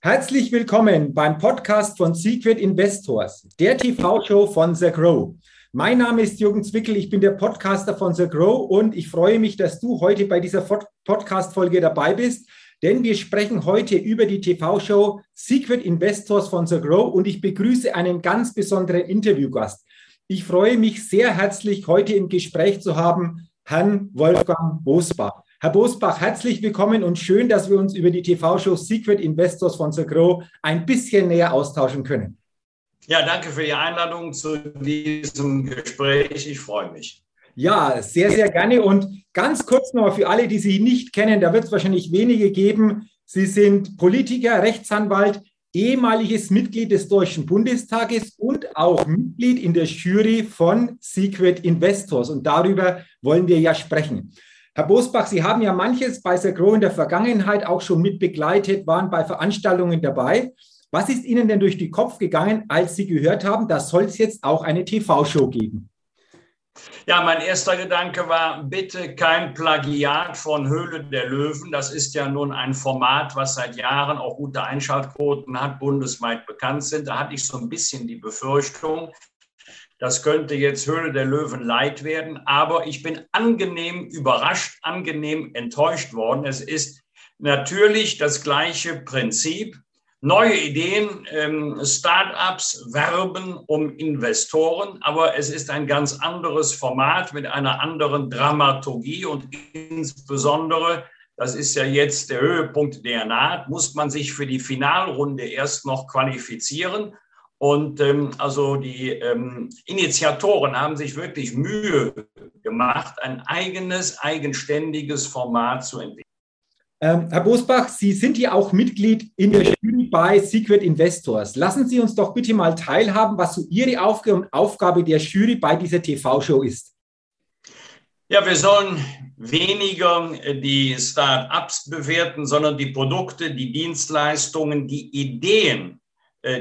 Herzlich willkommen beim Podcast von Secret Investors, der TV-Show von The Grow. Mein Name ist Jürgen Zwickel, ich bin der Podcaster von The Grow und ich freue mich, dass du heute bei dieser Podcast-Folge dabei bist, denn wir sprechen heute über die TV-Show Secret Investors von The Grow und ich begrüße einen ganz besonderen Interviewgast. Ich freue mich sehr herzlich, heute im Gespräch zu haben, Herrn Wolfgang Bosbach. Herr Bosbach, herzlich willkommen und schön, dass wir uns über die TV-Show Secret Investors von The Grow ein bisschen näher austauschen können. Ja, danke für die Einladung zu diesem Gespräch. Ich freue mich. Ja, sehr, sehr gerne. Und ganz kurz noch für alle, die Sie nicht kennen, da wird es wahrscheinlich wenige geben. Sie sind Politiker, Rechtsanwalt, ehemaliges Mitglied des Deutschen Bundestages und auch Mitglied in der Jury von Secret Investors. Und darüber wollen wir ja sprechen. Herr Bosbach, Sie haben ja manches bei Sagro in der Vergangenheit auch schon mit begleitet, waren bei Veranstaltungen dabei. Was ist Ihnen denn durch den Kopf gegangen, als Sie gehört haben, da soll es jetzt auch eine TV-Show geben? Ja, mein erster Gedanke war, bitte kein Plagiat von Höhle der Löwen. Das ist ja nun ein Format, was seit Jahren auch gute Einschaltquoten hat, bundesweit bekannt sind. Da hatte ich so ein bisschen die Befürchtung, das könnte jetzt Höhle der Löwen leid werden, aber ich bin angenehm überrascht, angenehm enttäuscht worden. Es ist natürlich das gleiche Prinzip. Neue Ideen, ähm, Start-ups werben um Investoren, aber es ist ein ganz anderes Format mit einer anderen Dramaturgie und insbesondere, das ist ja jetzt der Höhepunkt der Naht, muss man sich für die Finalrunde erst noch qualifizieren. Und ähm, also die ähm, Initiatoren haben sich wirklich Mühe gemacht, ein eigenes, eigenständiges Format zu entwickeln. Ähm, Herr Bosbach, Sie sind ja auch Mitglied in der Jury bei Secret Investors. Lassen Sie uns doch bitte mal teilhaben, was so Ihre Aufgabe und Aufgabe der Jury bei dieser TV-Show ist. Ja, wir sollen weniger die Start-ups bewerten, sondern die Produkte, die Dienstleistungen, die Ideen äh,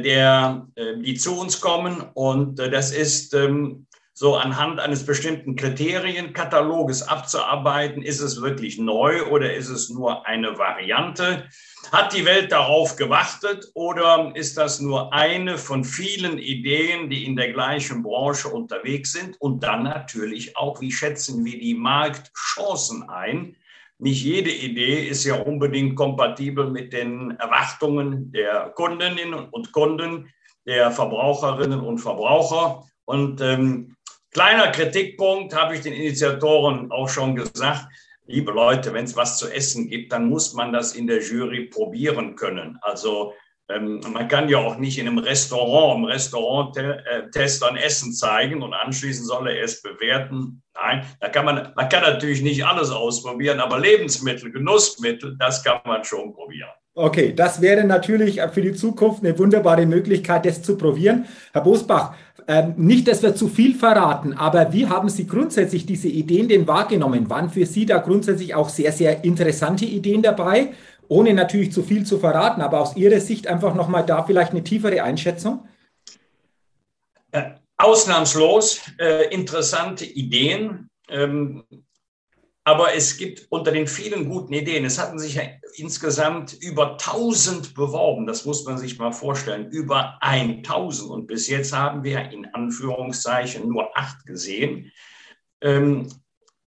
der, äh, die zu uns kommen. Und äh, das ist ähm, so anhand eines bestimmten Kriterienkataloges abzuarbeiten. Ist es wirklich neu oder ist es nur eine Variante? Hat die Welt darauf gewartet oder ist das nur eine von vielen Ideen, die in der gleichen Branche unterwegs sind? Und dann natürlich auch, wie schätzen wir die Marktchancen ein? Nicht jede Idee ist ja unbedingt kompatibel mit den Erwartungen der Kundinnen und Kunden, der Verbraucherinnen und Verbraucher. Und ähm, kleiner Kritikpunkt habe ich den Initiatoren auch schon gesagt. Liebe Leute, wenn es was zu essen gibt, dann muss man das in der Jury probieren können. Also ähm, man kann ja auch nicht in einem Restaurant, im Restaurant te äh, Testern Essen zeigen und anschließend soll er es bewerten. Nein, da kann man, man kann natürlich nicht alles ausprobieren, aber Lebensmittel, Genussmittel, das kann man schon probieren. Okay, das wäre natürlich für die Zukunft eine wunderbare Möglichkeit, das zu probieren. Herr Bosbach, ähm, nicht, dass wir zu viel verraten, aber wie haben Sie grundsätzlich diese Ideen denn wahrgenommen? Waren für Sie da grundsätzlich auch sehr, sehr interessante Ideen dabei? Ohne natürlich zu viel zu verraten, aber aus Ihrer Sicht einfach nochmal da vielleicht eine tiefere Einschätzung? Äh, ausnahmslos äh, interessante Ideen. Ähm, aber es gibt unter den vielen guten Ideen, es hatten sich ja insgesamt über 1000 beworben, das muss man sich mal vorstellen, über 1000. Und bis jetzt haben wir in Anführungszeichen nur acht gesehen. Ähm,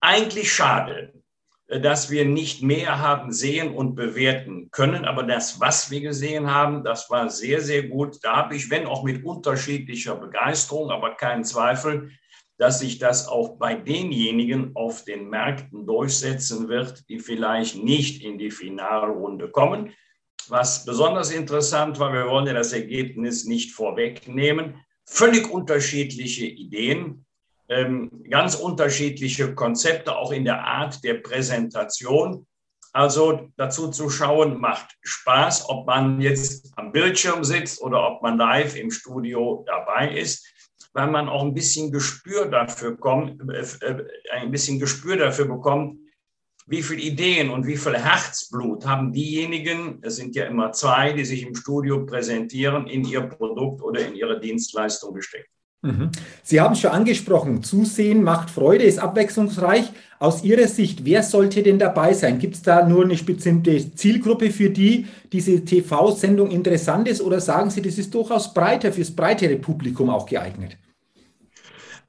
eigentlich schade, dass wir nicht mehr haben sehen und bewerten können. Aber das, was wir gesehen haben, das war sehr, sehr gut. Da habe ich, wenn auch mit unterschiedlicher Begeisterung, aber keinen Zweifel, dass sich das auch bei denjenigen auf den Märkten durchsetzen wird, die vielleicht nicht in die Finalrunde kommen. Was besonders interessant war, wir wollen ja das Ergebnis nicht vorwegnehmen, völlig unterschiedliche Ideen, ganz unterschiedliche Konzepte, auch in der Art der Präsentation. Also dazu zu schauen macht Spaß, ob man jetzt am Bildschirm sitzt oder ob man live im Studio dabei ist, weil man auch ein bisschen Gespür dafür kommt, äh, äh, ein bisschen Gespür dafür bekommt, wie viele Ideen und wie viel Herzblut haben diejenigen, es sind ja immer zwei, die sich im Studio präsentieren, in ihr Produkt oder in ihre Dienstleistung gesteckt. Mhm. Sie haben es schon angesprochen, Zusehen macht Freude, ist abwechslungsreich. Aus Ihrer Sicht, wer sollte denn dabei sein? Gibt es da nur eine bestimmte Zielgruppe, für die diese TV-Sendung interessant ist? Oder sagen Sie, das ist durchaus breiter, fürs breitere Publikum auch geeignet?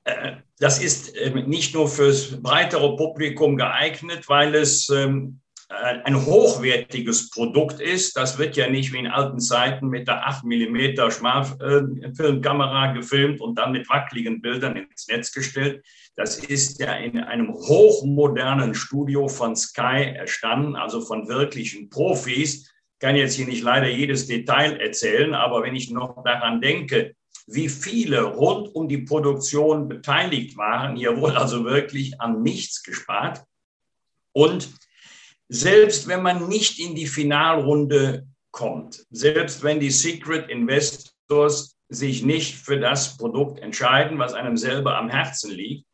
Äh, das ist ähm, nicht nur fürs breitere Publikum geeignet, weil es ähm, äh, ein hochwertiges Produkt ist. Das wird ja nicht wie in alten Zeiten mit der 8 mm Schmalfilmkamera gefilmt und dann mit wackeligen Bildern ins Netz gestellt. Das ist ja in einem hochmodernen Studio von Sky erstanden, also von wirklichen Profis. Ich kann jetzt hier nicht leider jedes Detail erzählen, aber wenn ich noch daran denke, wie viele rund um die Produktion beteiligt waren, hier wurde also wirklich an nichts gespart. Und selbst wenn man nicht in die Finalrunde kommt, selbst wenn die Secret Investors sich nicht für das Produkt entscheiden, was einem selber am Herzen liegt,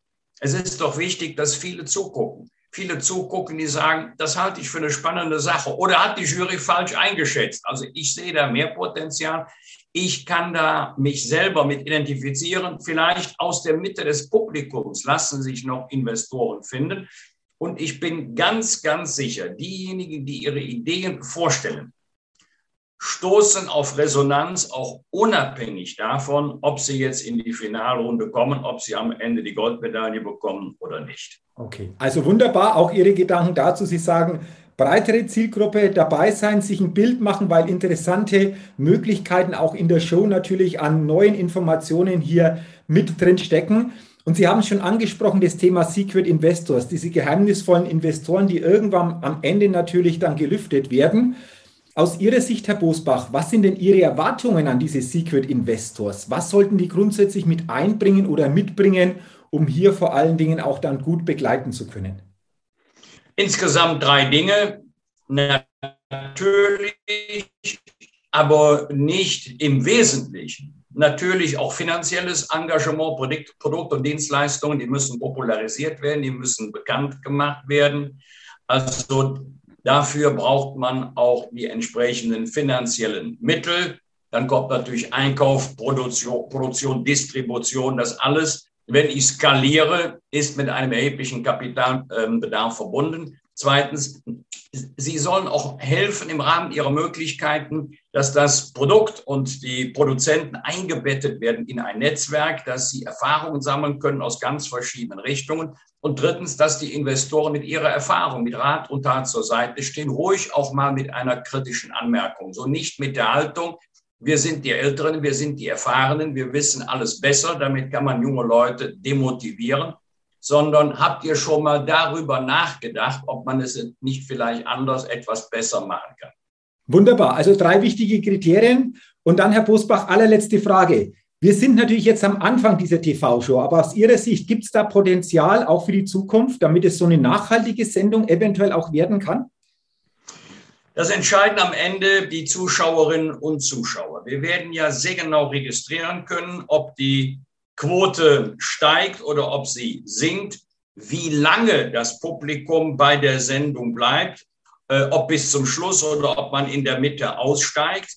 es ist doch wichtig, dass viele zugucken. Viele zugucken, die sagen, das halte ich für eine spannende Sache oder hat die Jury falsch eingeschätzt. Also ich sehe da mehr Potenzial. Ich kann da mich selber mit identifizieren. Vielleicht aus der Mitte des Publikums lassen sich noch Investoren finden. Und ich bin ganz, ganz sicher, diejenigen, die ihre Ideen vorstellen, stoßen auf Resonanz, auch unabhängig davon, ob sie jetzt in die Finalrunde kommen, ob sie am Ende die Goldmedaille bekommen oder nicht. Okay, also wunderbar, auch Ihre Gedanken dazu. Sie sagen, breitere Zielgruppe dabei sein, sich ein Bild machen, weil interessante Möglichkeiten auch in der Show natürlich an neuen Informationen hier mit drin stecken. Und Sie haben schon angesprochen, das Thema Secret Investors, diese geheimnisvollen Investoren, die irgendwann am Ende natürlich dann gelüftet werden. Aus Ihrer Sicht, Herr Bosbach, was sind denn Ihre Erwartungen an diese Secret Investors? Was sollten die grundsätzlich mit einbringen oder mitbringen, um hier vor allen Dingen auch dann gut begleiten zu können? Insgesamt drei Dinge. Natürlich, aber nicht im Wesentlichen Natürlich auch finanzielles Engagement, Produkt, und Dienstleistungen, die müssen popularisiert werden, die müssen bekannt gemacht werden. Also dafür braucht man auch die entsprechenden finanziellen Mittel. Dann kommt natürlich Einkauf, Produktion, Produktion Distribution, das alles. Wenn ich skaliere, ist mit einem erheblichen Kapitalbedarf verbunden. Zweitens, Sie sollen auch helfen im Rahmen ihrer Möglichkeiten, dass das Produkt und die Produzenten eingebettet werden in ein Netzwerk, dass sie Erfahrungen sammeln können aus ganz verschiedenen Richtungen. Und drittens, dass die Investoren mit ihrer Erfahrung, mit Rat und Tat zur Seite stehen, ruhig auch mal mit einer kritischen Anmerkung. So nicht mit der Haltung, wir sind die Älteren, wir sind die Erfahrenen, wir wissen alles besser. Damit kann man junge Leute demotivieren sondern habt ihr schon mal darüber nachgedacht, ob man es nicht vielleicht anders etwas besser machen kann? Wunderbar. Also drei wichtige Kriterien. Und dann, Herr Bosbach, allerletzte Frage. Wir sind natürlich jetzt am Anfang dieser TV-Show, aber aus Ihrer Sicht gibt es da Potenzial auch für die Zukunft, damit es so eine nachhaltige Sendung eventuell auch werden kann? Das entscheiden am Ende die Zuschauerinnen und Zuschauer. Wir werden ja sehr genau registrieren können, ob die Quote steigt oder ob sie sinkt, wie lange das Publikum bei der Sendung bleibt, äh, ob bis zum Schluss oder ob man in der Mitte aussteigt.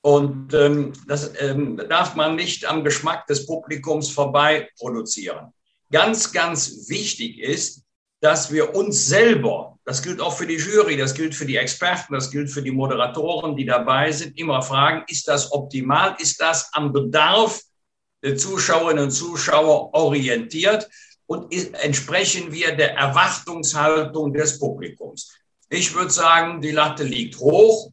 Und ähm, das ähm, darf man nicht am Geschmack des Publikums vorbei produzieren. Ganz, ganz wichtig ist, dass wir uns selber, das gilt auch für die Jury, das gilt für die Experten, das gilt für die Moderatoren, die dabei sind, immer fragen, ist das optimal, ist das am Bedarf Zuschauerinnen und Zuschauer orientiert und entsprechen wir der Erwartungshaltung des Publikums. Ich würde sagen, die Latte liegt hoch.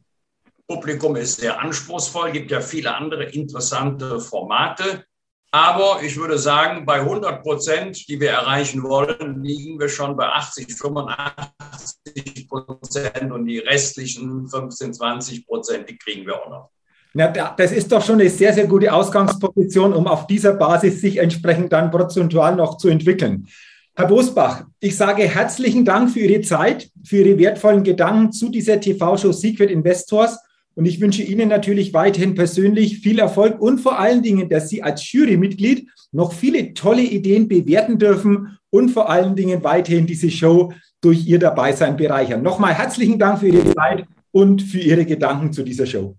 Publikum ist sehr anspruchsvoll, gibt ja viele andere interessante Formate. Aber ich würde sagen, bei 100 Prozent, die wir erreichen wollen, liegen wir schon bei 80, 85 Prozent und die restlichen 15, 20 Prozent, die kriegen wir auch noch. Na, das ist doch schon eine sehr, sehr gute Ausgangsposition, um auf dieser Basis sich entsprechend dann prozentual noch zu entwickeln. Herr Bosbach, ich sage herzlichen Dank für Ihre Zeit, für Ihre wertvollen Gedanken zu dieser TV-Show Secret Investors. Und ich wünsche Ihnen natürlich weiterhin persönlich viel Erfolg und vor allen Dingen, dass Sie als Jurymitglied noch viele tolle Ideen bewerten dürfen und vor allen Dingen weiterhin diese Show durch Ihr Dabeisein bereichern. Nochmal herzlichen Dank für Ihre Zeit und für Ihre Gedanken zu dieser Show.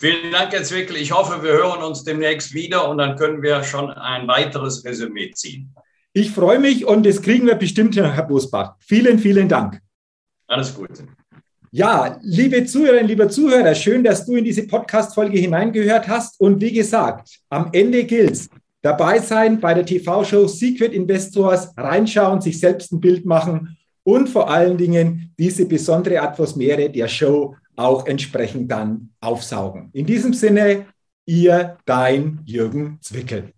Vielen Dank, Herr Zwickel. Ich hoffe, wir hören uns demnächst wieder und dann können wir schon ein weiteres Resümee ziehen. Ich freue mich und das kriegen wir bestimmt, Herr Bosbach. Vielen, vielen Dank. Alles Gute. Ja, liebe Zuhörerinnen, lieber Zuhörer, schön, dass du in diese Podcast-Folge hineingehört hast. Und wie gesagt, am Ende gilt dabei sein bei der TV-Show Secret Investors, reinschauen, sich selbst ein Bild machen und vor allen Dingen diese besondere Atmosphäre der Show auch entsprechend dann aufsaugen. In diesem Sinne, ihr, dein Jürgen Zwickel.